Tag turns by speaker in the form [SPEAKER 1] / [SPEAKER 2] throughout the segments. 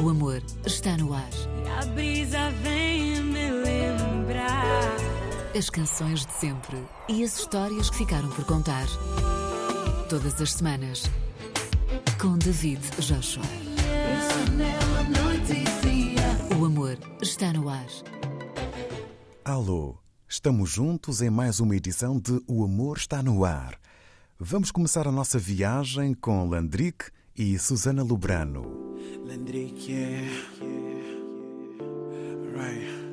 [SPEAKER 1] O amor está no ar.
[SPEAKER 2] E a brisa vem me lembrar.
[SPEAKER 1] As canções de sempre e as histórias que ficaram por contar. Todas as semanas. Com David Joshua. O amor está no ar.
[SPEAKER 3] Alô, estamos juntos em mais uma edição de O Amor Está no Ar. Vamos começar a nossa viagem com Landrick e Susana Lubrano.
[SPEAKER 4] Right.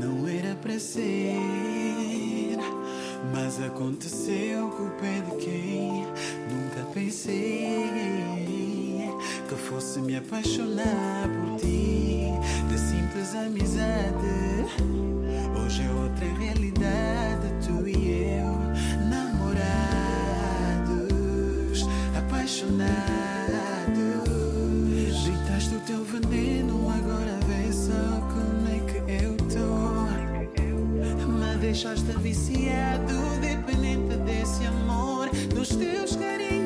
[SPEAKER 4] Não era para ser, mas aconteceu com o pé de quem nunca pensei que fosse me apaixonar por ti. De simples amizade, hoje é outra realidade. Deixaste viciado, dependente desse amor, dos teus carinhos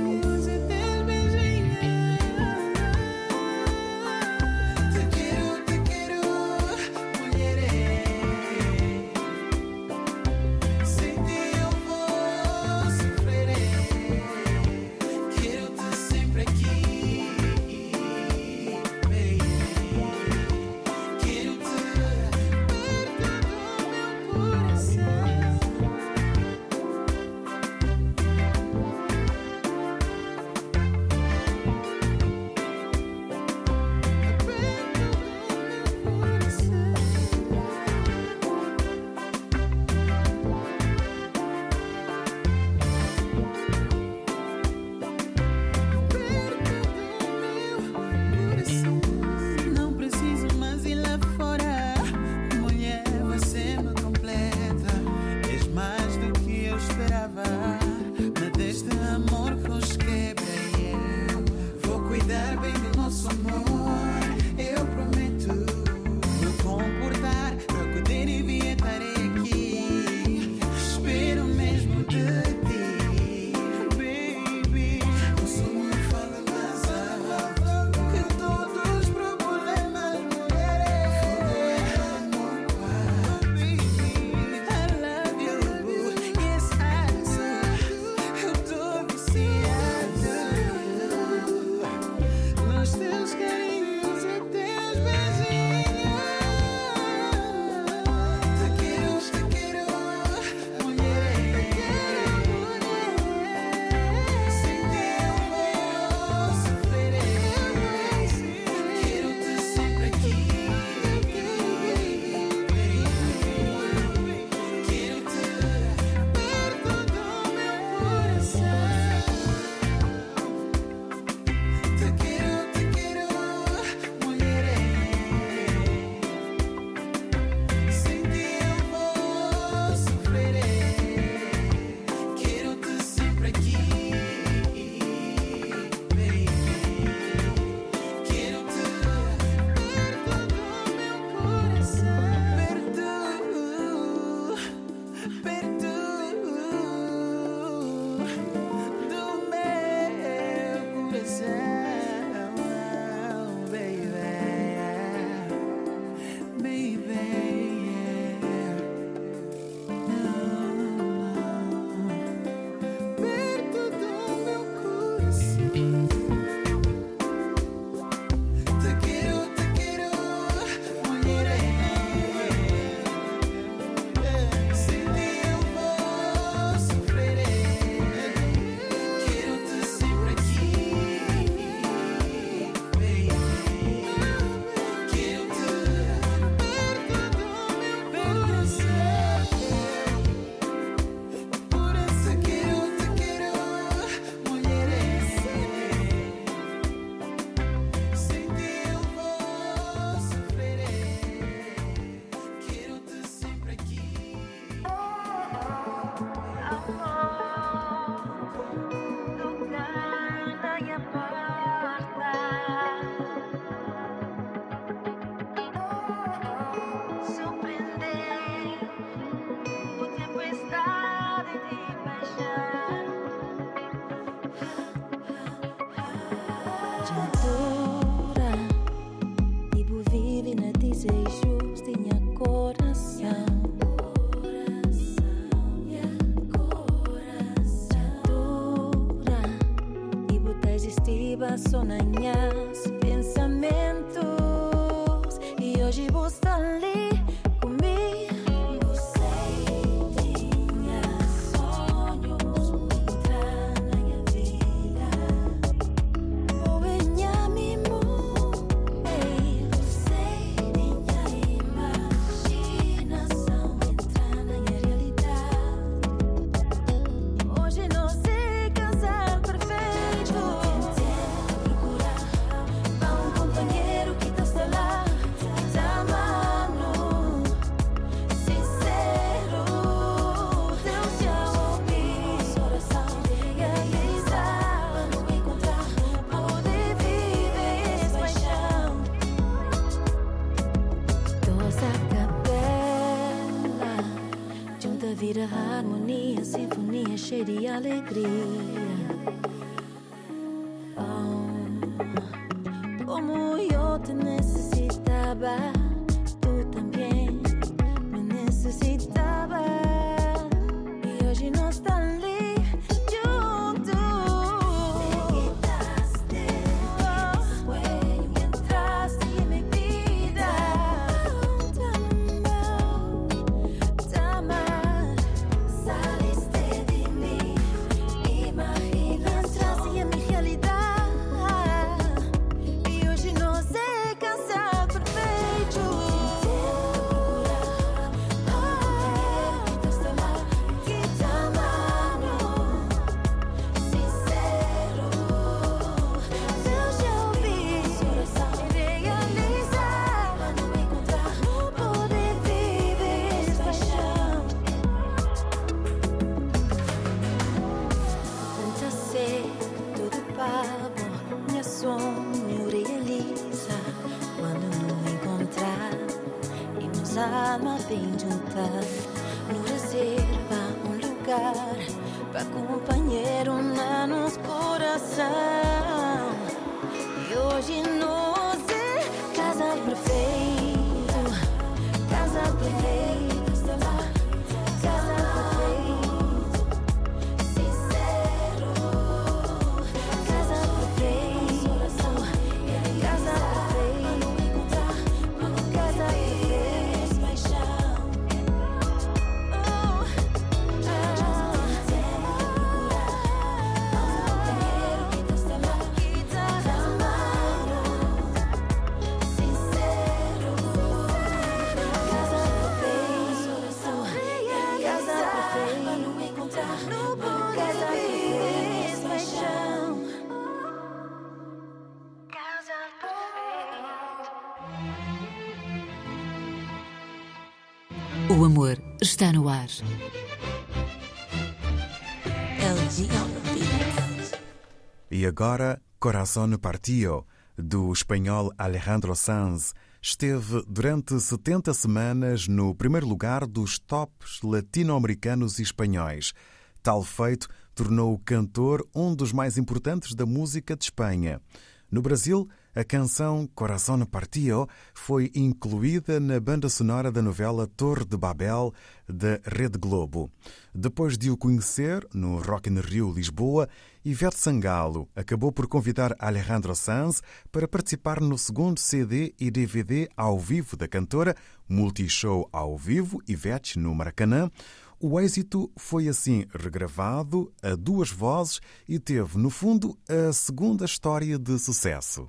[SPEAKER 1] O amor está no ar.
[SPEAKER 3] E agora, Corazón Partio, do espanhol Alejandro Sanz, esteve durante 70 semanas no primeiro lugar dos tops latino-americanos e espanhóis. Tal feito tornou o cantor um dos mais importantes da música de Espanha. No Brasil, a canção Coração Partio foi incluída na banda sonora da novela Torre de Babel da Rede Globo. Depois de o conhecer no Rock in Rio Lisboa, Ivete Sangalo acabou por convidar Alejandro Sanz para participar no segundo CD e DVD ao vivo da cantora, multishow ao vivo Ivete no Maracanã. O êxito foi assim regravado a duas vozes e teve, no fundo, a segunda história de sucesso.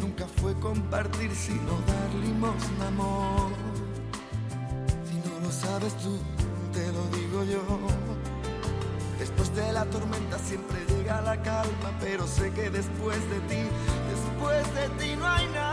[SPEAKER 5] nunca fue compartir, sino dar limosna, amor. Si no lo sabes tú, te lo digo yo. Después de la tormenta siempre llega la calma, pero sé que después de ti, después de ti no hay nada.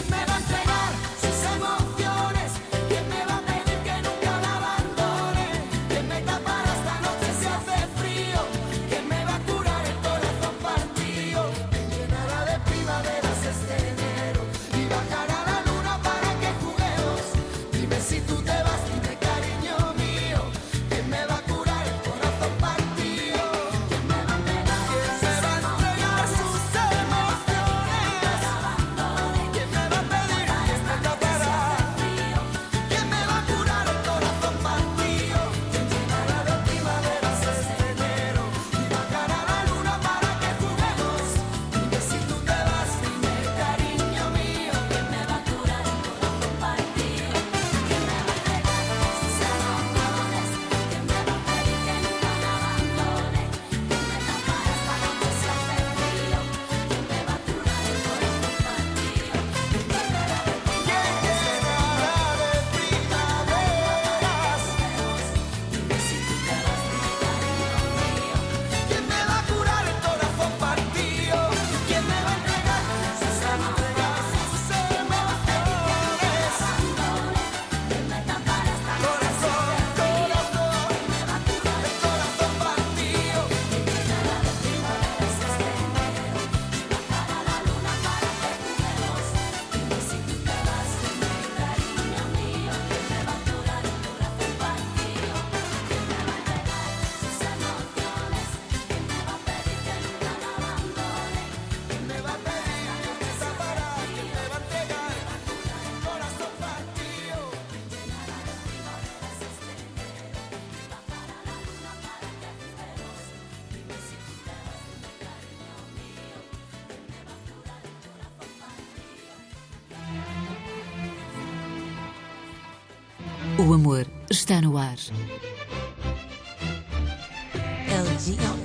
[SPEAKER 5] you.
[SPEAKER 1] O amor está no ar.
[SPEAKER 6] LG.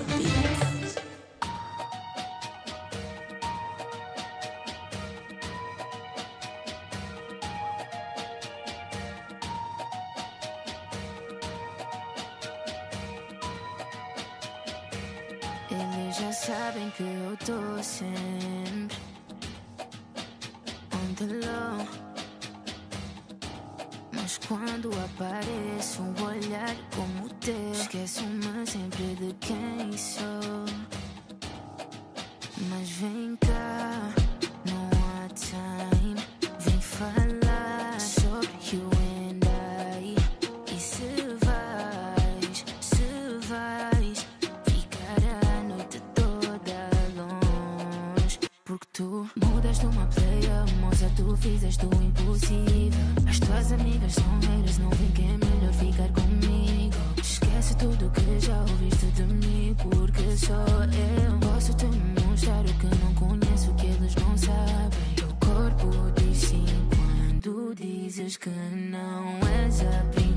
[SPEAKER 6] Tu fizeste o impossível. As tuas amigas são haters, não vem que é melhor ficar comigo. Esquece tudo que já ouviste de mim, porque só eu posso te mostrar o que não conheço, que eles não sabem. Teu corpo diz sim quando dizes que não és a primeira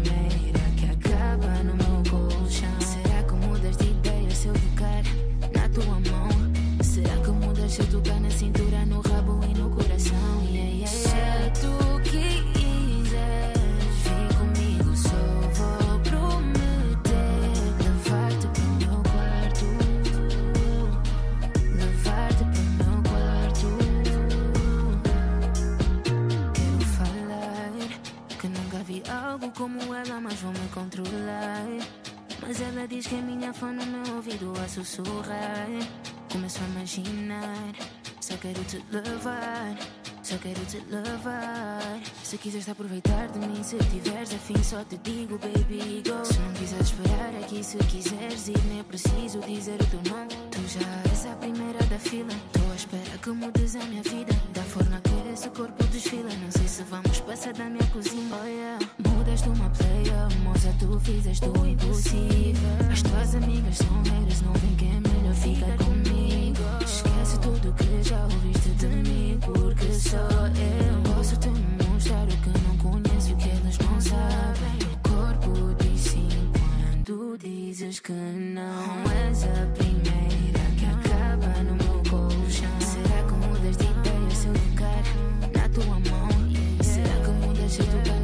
[SPEAKER 6] vou me controlar. Mas ela diz que é minha fã no meu ouvido a sussurrar. Começo a imaginar, só quero te levar. Só quero te levar. Se quiseres aproveitar de mim, se tiveres afim, só te digo, baby, go. Se não quiseres esperar aqui, se quiseres ir, nem é preciso dizer o teu nome. Tu já és a primeira da fila. Tô à espera que mudes a minha vida. Da forma que esse corpo desfila. Não sei se vamos passar da minha cozinha. Oh yeah. Mudaste uma playa, moça, tu fizeste o impossível. As tuas amigas são haters, não vem que é melhor ficar comigo. Esquece tudo que já ouviste de mim, porque só Será que mudas de ideia se eu tocar na tua mão? Será que mudas se eu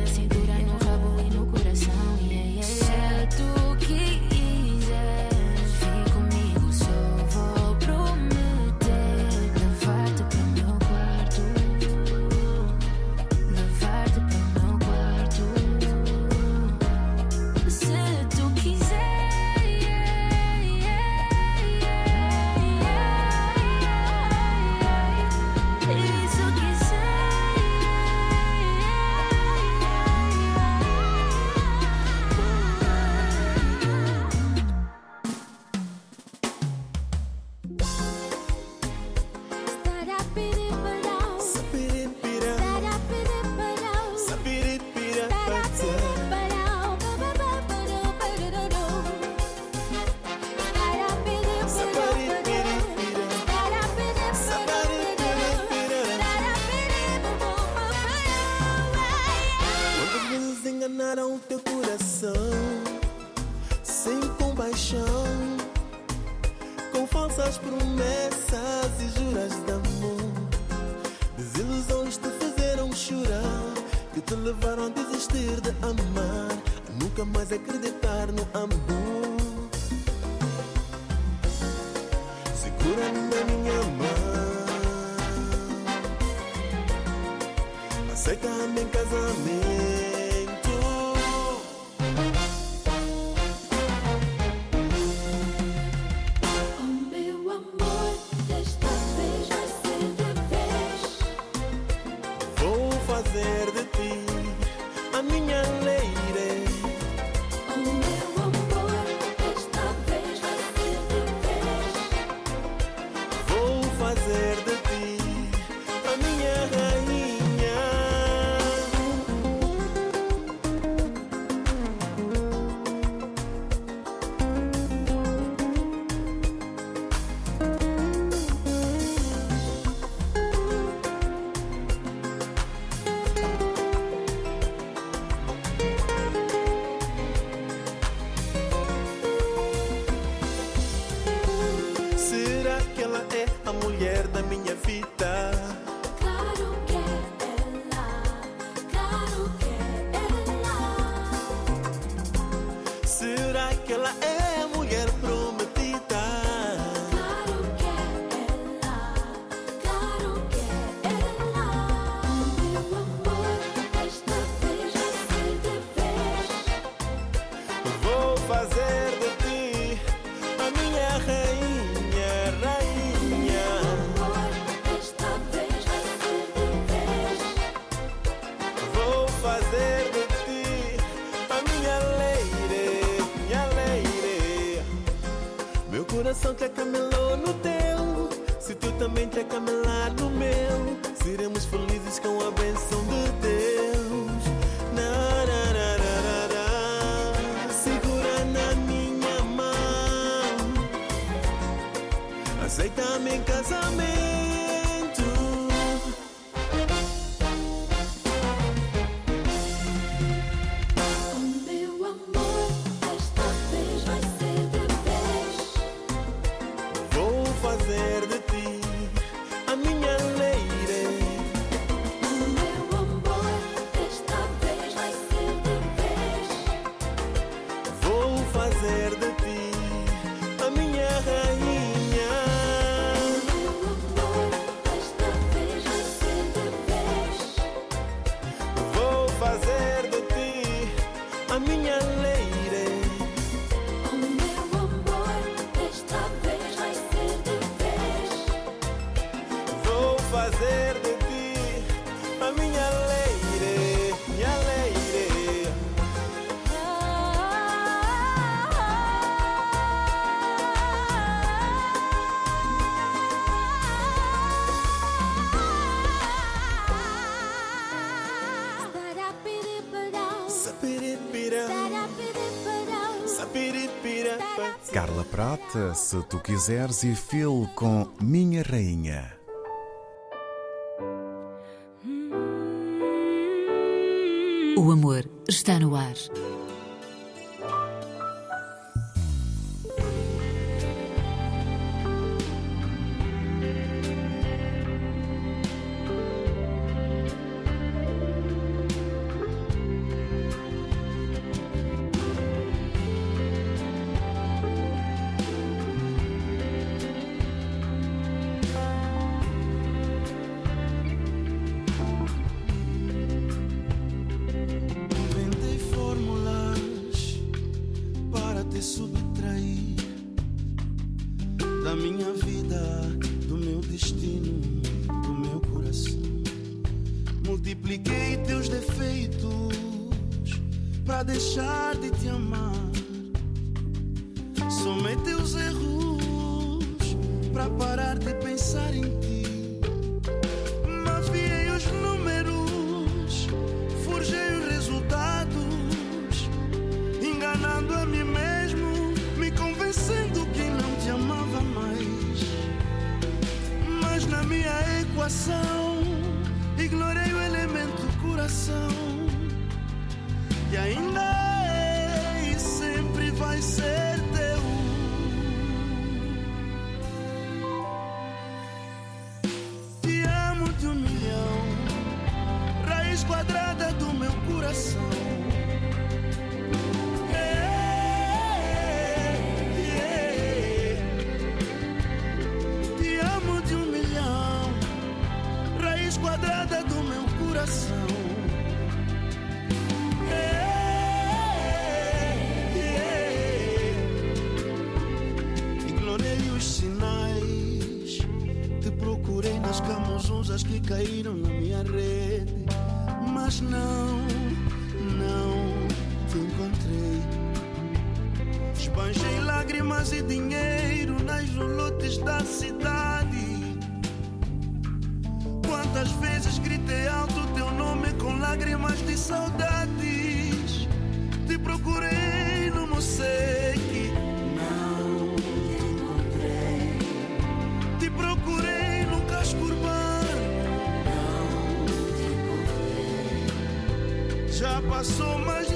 [SPEAKER 7] nunca mais acreditar no amor. fazer de
[SPEAKER 3] prata, se tu quiseres, e filo com Minha Rainha.
[SPEAKER 1] O amor está no ar.
[SPEAKER 8] da minha vida, do meu destino, do meu coração. Multipliquei teus defeitos para deixar de te amar das camuzas que caíram na minha rede. Mas não, não te encontrei. Esbanjei lágrimas e dinheiro nas lotes da cidade. Quantas vezes gritei alto teu nome com lágrimas de saudades. Te procurei no museu sou mais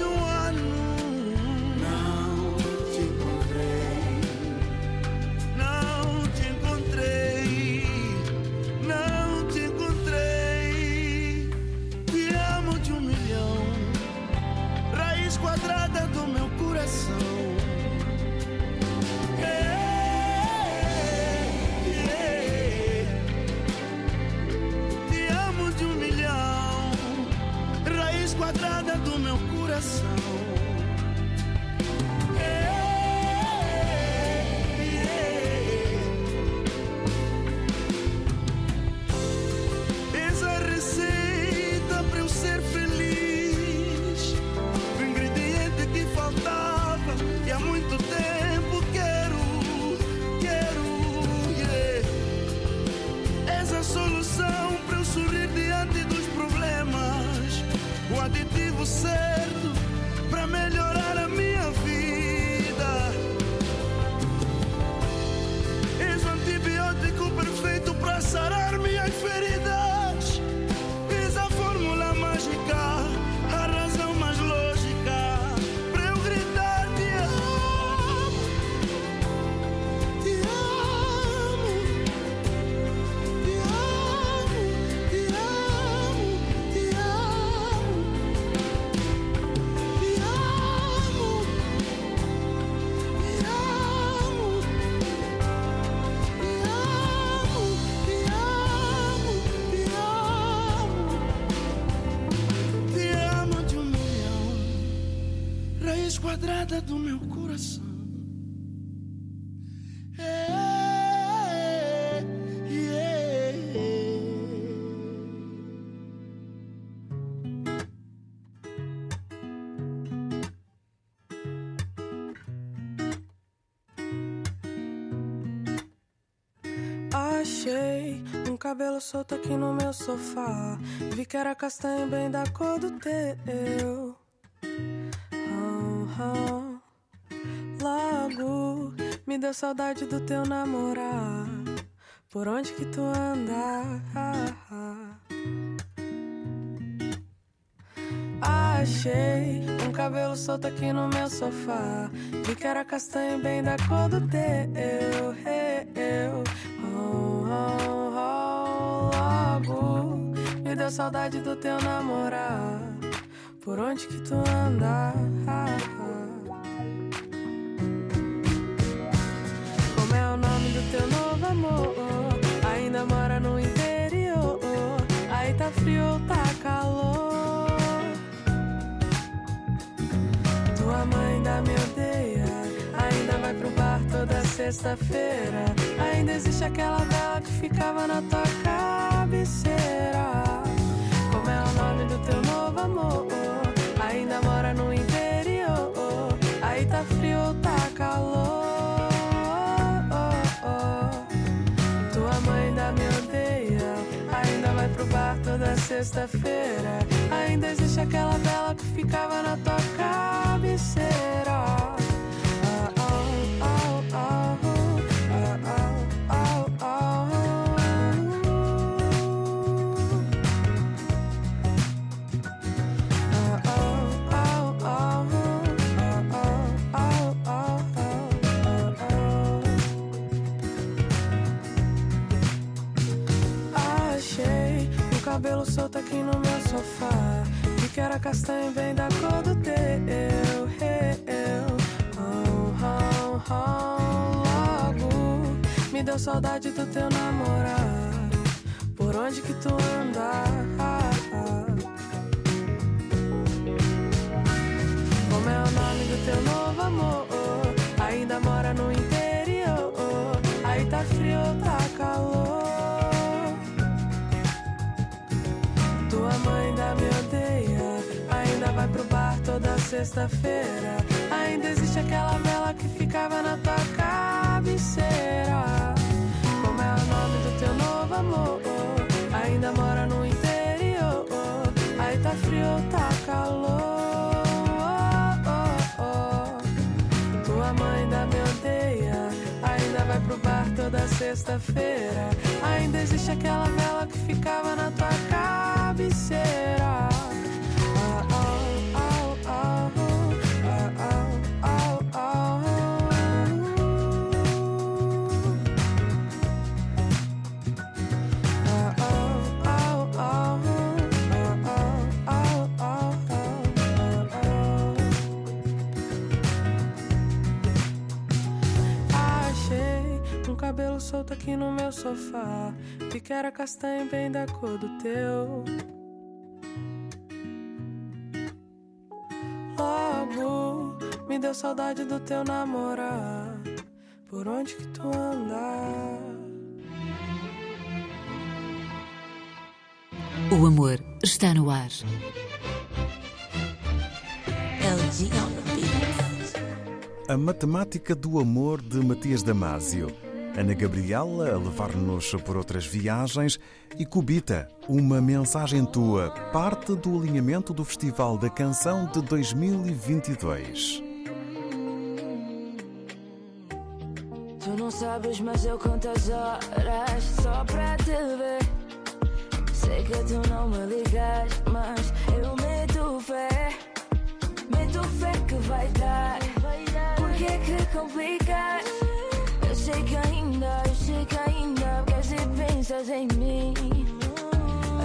[SPEAKER 9] cabelo solto aqui no meu sofá. Vi que era castanho bem da cor do teu. Ah, ah. Logo me deu saudade do teu namorar. Por onde que tu anda? Achei um cabelo solto aqui no meu sofá. Vi que era castanho bem da cor do teu. Eu, deu saudade do teu namorar. Por onde que tu anda? Como é o nome do teu novo amor? Ainda mora no interior. Aí tá frio ou tá calor? Tua mãe ainda me odeia. Ainda vai pro bar toda sexta-feira. Ainda existe aquela vela que ficava na tua cabeceira. Nome do teu novo amor? Ainda mora no interior. Aí tá frio ou tá calor? Tua mãe ainda me odeia. Ainda vai pro bar toda sexta-feira. Ainda existe aquela vela que ficava na tua cabeceira. Era castanho bem da cor do teu. Eu, oh, oh, oh, logo me deu saudade do teu namorar. Por onde que tu anda? Sexta-feira. Ainda existe aquela vela que ficava na tua cabeceira. Como é o nome do teu novo amor? Ainda mora no interior. Aí tá frio tá calor? Tua mãe ainda me odeia. Ainda vai pro bar toda sexta-feira. Ainda existe aquela vela que ficava na tua cabeceira. Solto aqui no meu sofá. Vi que era castanho bem da cor do teu. Logo me deu saudade do teu namorar. Por onde que tu anda?
[SPEAKER 1] O amor está no ar.
[SPEAKER 3] A Matemática do Amor de Matias Damasio. Ana Gabriela a levar-nos por outras viagens e Cubita, uma mensagem tua, parte do alinhamento do Festival da Canção de 2022.
[SPEAKER 10] Tu não sabes, mas eu conto as horas só pra te ver. Sei que tu não me ligas, mas eu meto fé. Meto fé que vai dar. Por que que complicas? Sei que ainda, eu sei que ainda queres e pensas em mim.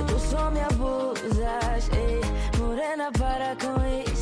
[SPEAKER 10] Tu só me abusas, ei. Morena, para com isso.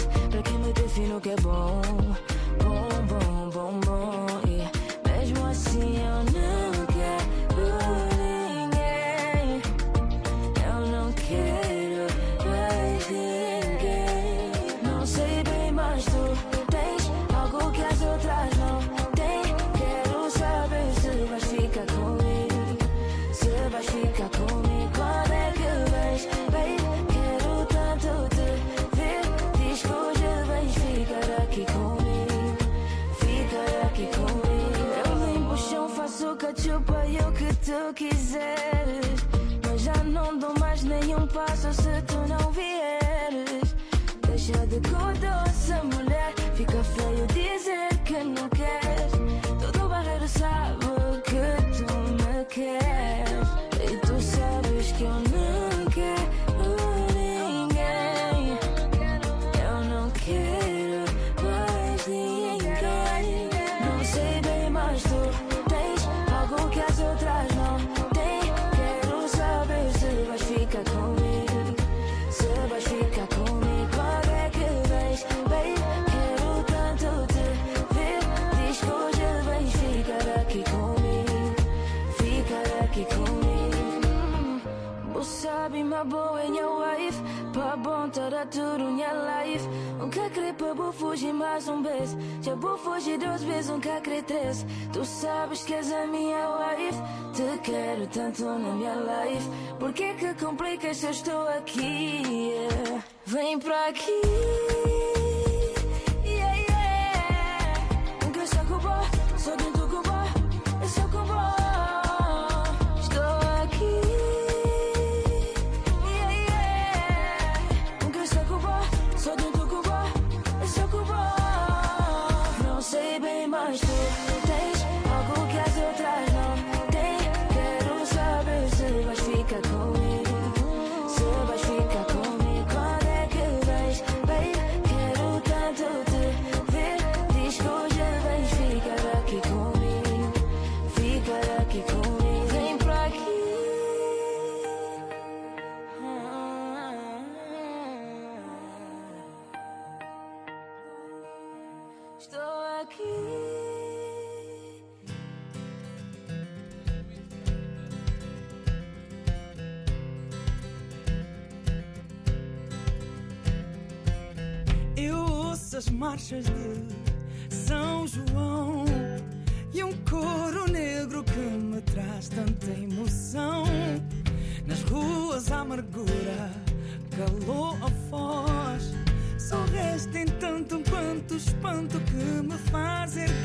[SPEAKER 10] me my boy and your wife. Para bom toda tudo minha life. Nunca creio para vou fugir mais um beijo Já vou fugir duas vezes, nunca creio três Tu sabes que és a minha wife. Te quero tanto na minha life. Por que que complicas se eu estou aqui? Yeah. Vem pra aqui.
[SPEAKER 11] marchas de São João e um coro negro que me traz tanta emoção. Nas ruas a amargura calou a voz. Só resta em tanto quanto espanto que me faz erguer.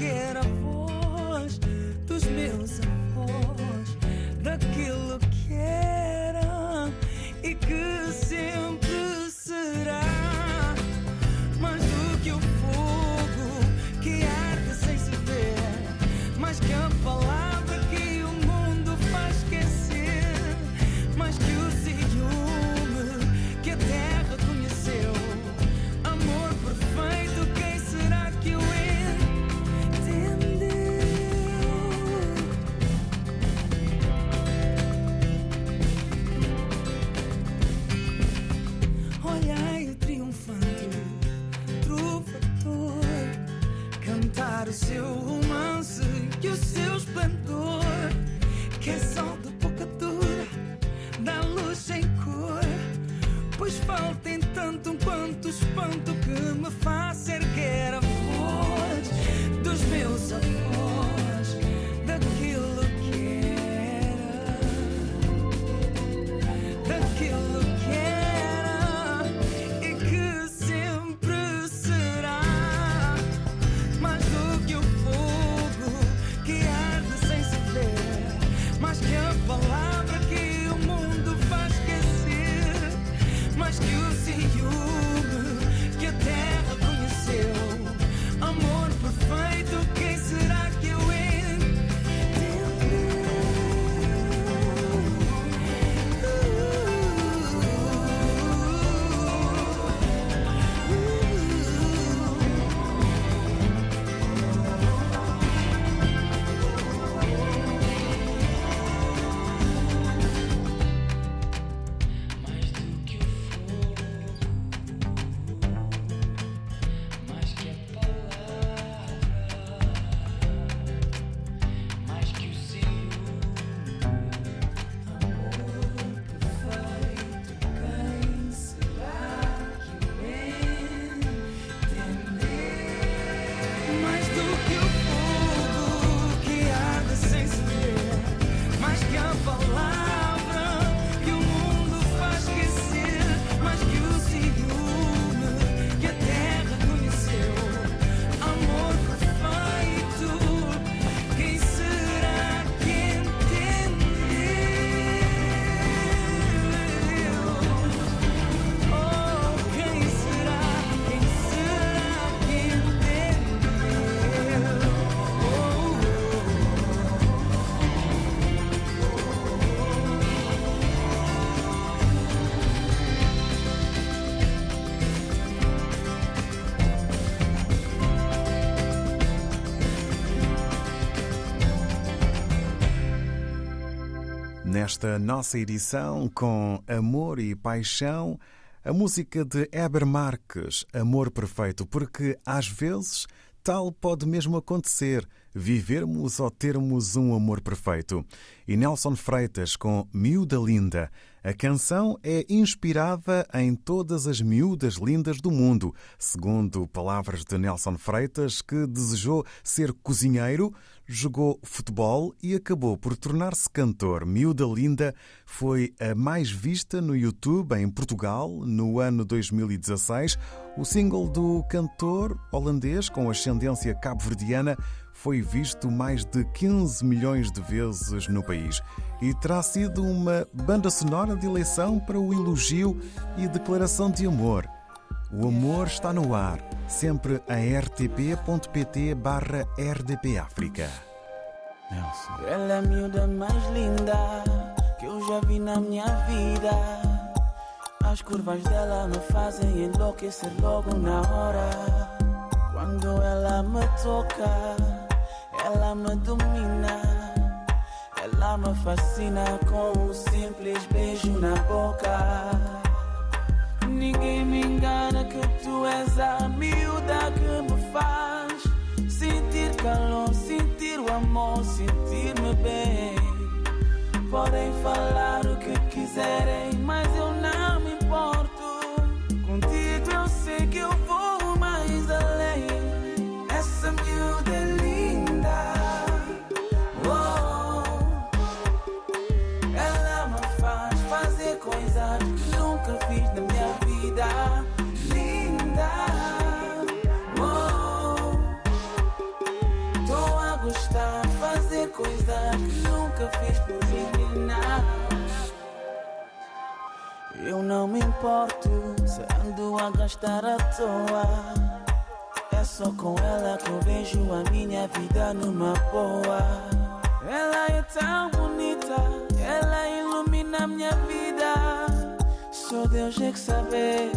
[SPEAKER 3] Nesta nossa edição, com amor e paixão, a música de Heber Marques, Amor Perfeito, porque às vezes tal pode mesmo acontecer, vivermos ou termos um amor perfeito. E Nelson Freitas com Miúda Linda. A canção é inspirada em todas as miúdas lindas do mundo, segundo palavras de Nelson Freitas, que desejou ser cozinheiro, jogou futebol e acabou por tornar-se cantor. Miúda Linda foi a mais vista no YouTube em Portugal no ano 2016. O single do cantor holandês com ascendência cabo-verdiana foi visto mais de 15 milhões de vezes no país e terá sido uma banda sonora de eleição para o elogio e declaração de amor. O amor está no ar, sempre a rtp.pt barra rdpafrica.
[SPEAKER 12] Nelson. Ela é a miúda mais linda que eu já vi na minha vida. As curvas dela me fazem enlouquecer logo na hora. Quando ela me toca, ela me domina. Ela me fascina com um simples beijo na boca. Ninguém me engana que tu és a miúda que me faz sentir calor, sentir o amor, sentir-me bem. Podem falar o que quiserem, mas eu não não me importo se ando a gastar à toa. É só com ela que eu vejo a minha vida numa boa. Ela é tão bonita, ela ilumina minha vida. Só Deus é que sabe,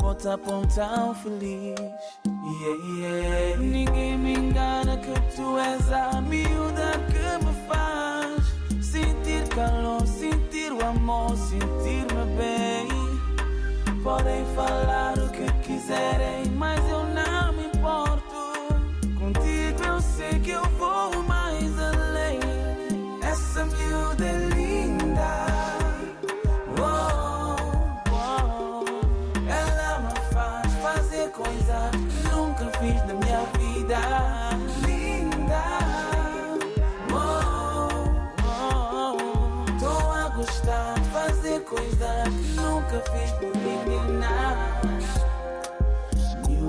[SPEAKER 12] bota pão tão feliz. Yeah, yeah. Ninguém me engana que tu Podem falar o que quiserem,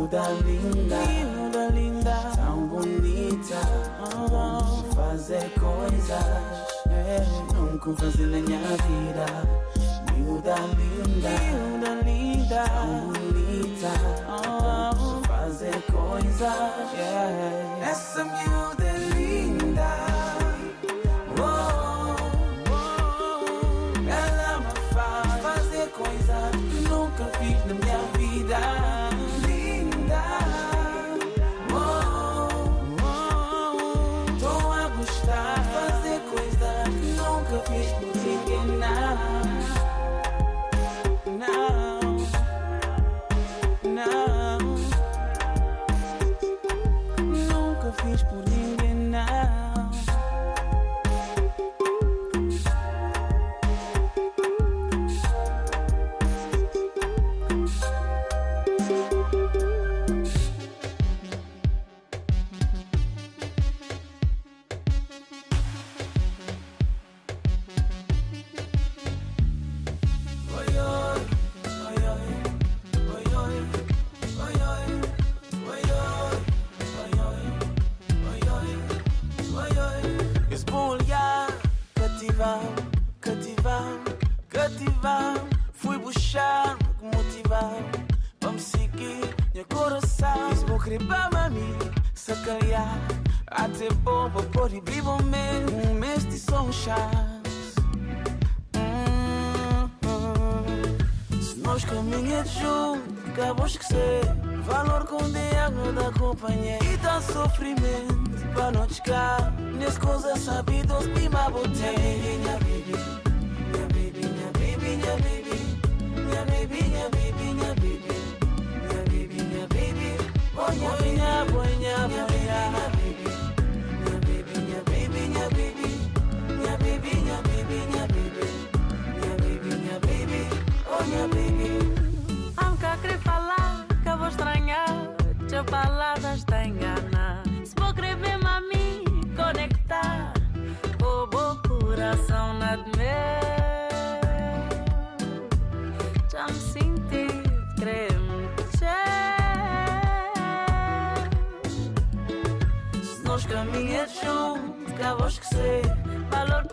[SPEAKER 12] Miúda linda, miúda linda, tão bonita. De fazer coisas é, nunca fazer na minha vida. Miúda linda, miúda linda, tão bonita. Oh, de fazer coisas. yeah. Essa miúda é linda. você. Valor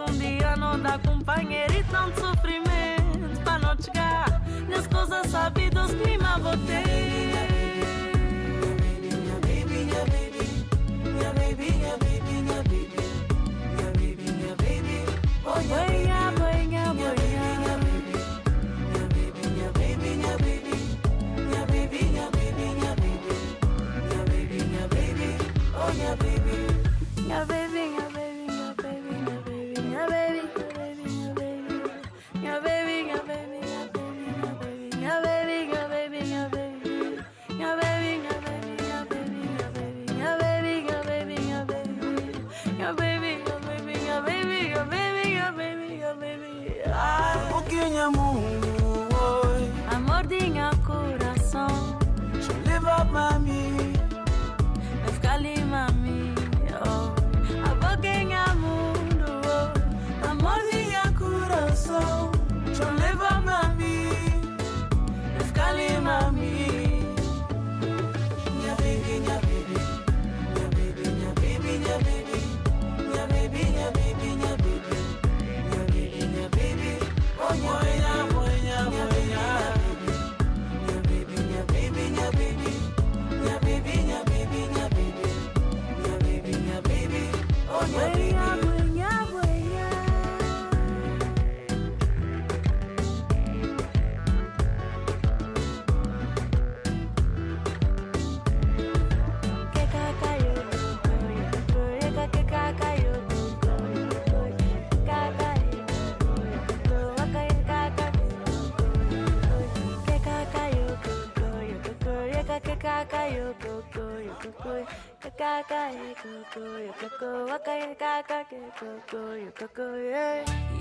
[SPEAKER 12] não
[SPEAKER 2] dá companheiro e tanto sofrimento. Pra não chegar nas coisas sabidas, me Minha baby, minha baby, minha baby, minha baby, minha baby, oh yeah.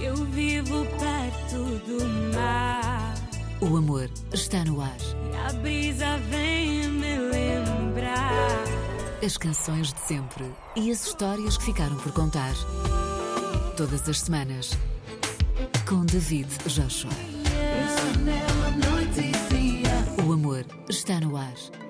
[SPEAKER 2] Eu vivo perto do mar.
[SPEAKER 1] O amor está no ar.
[SPEAKER 2] E a brisa vem me lembrar.
[SPEAKER 1] As canções de sempre e as histórias que ficaram por contar. Todas as semanas. Com David Joshua. O amor está no ar.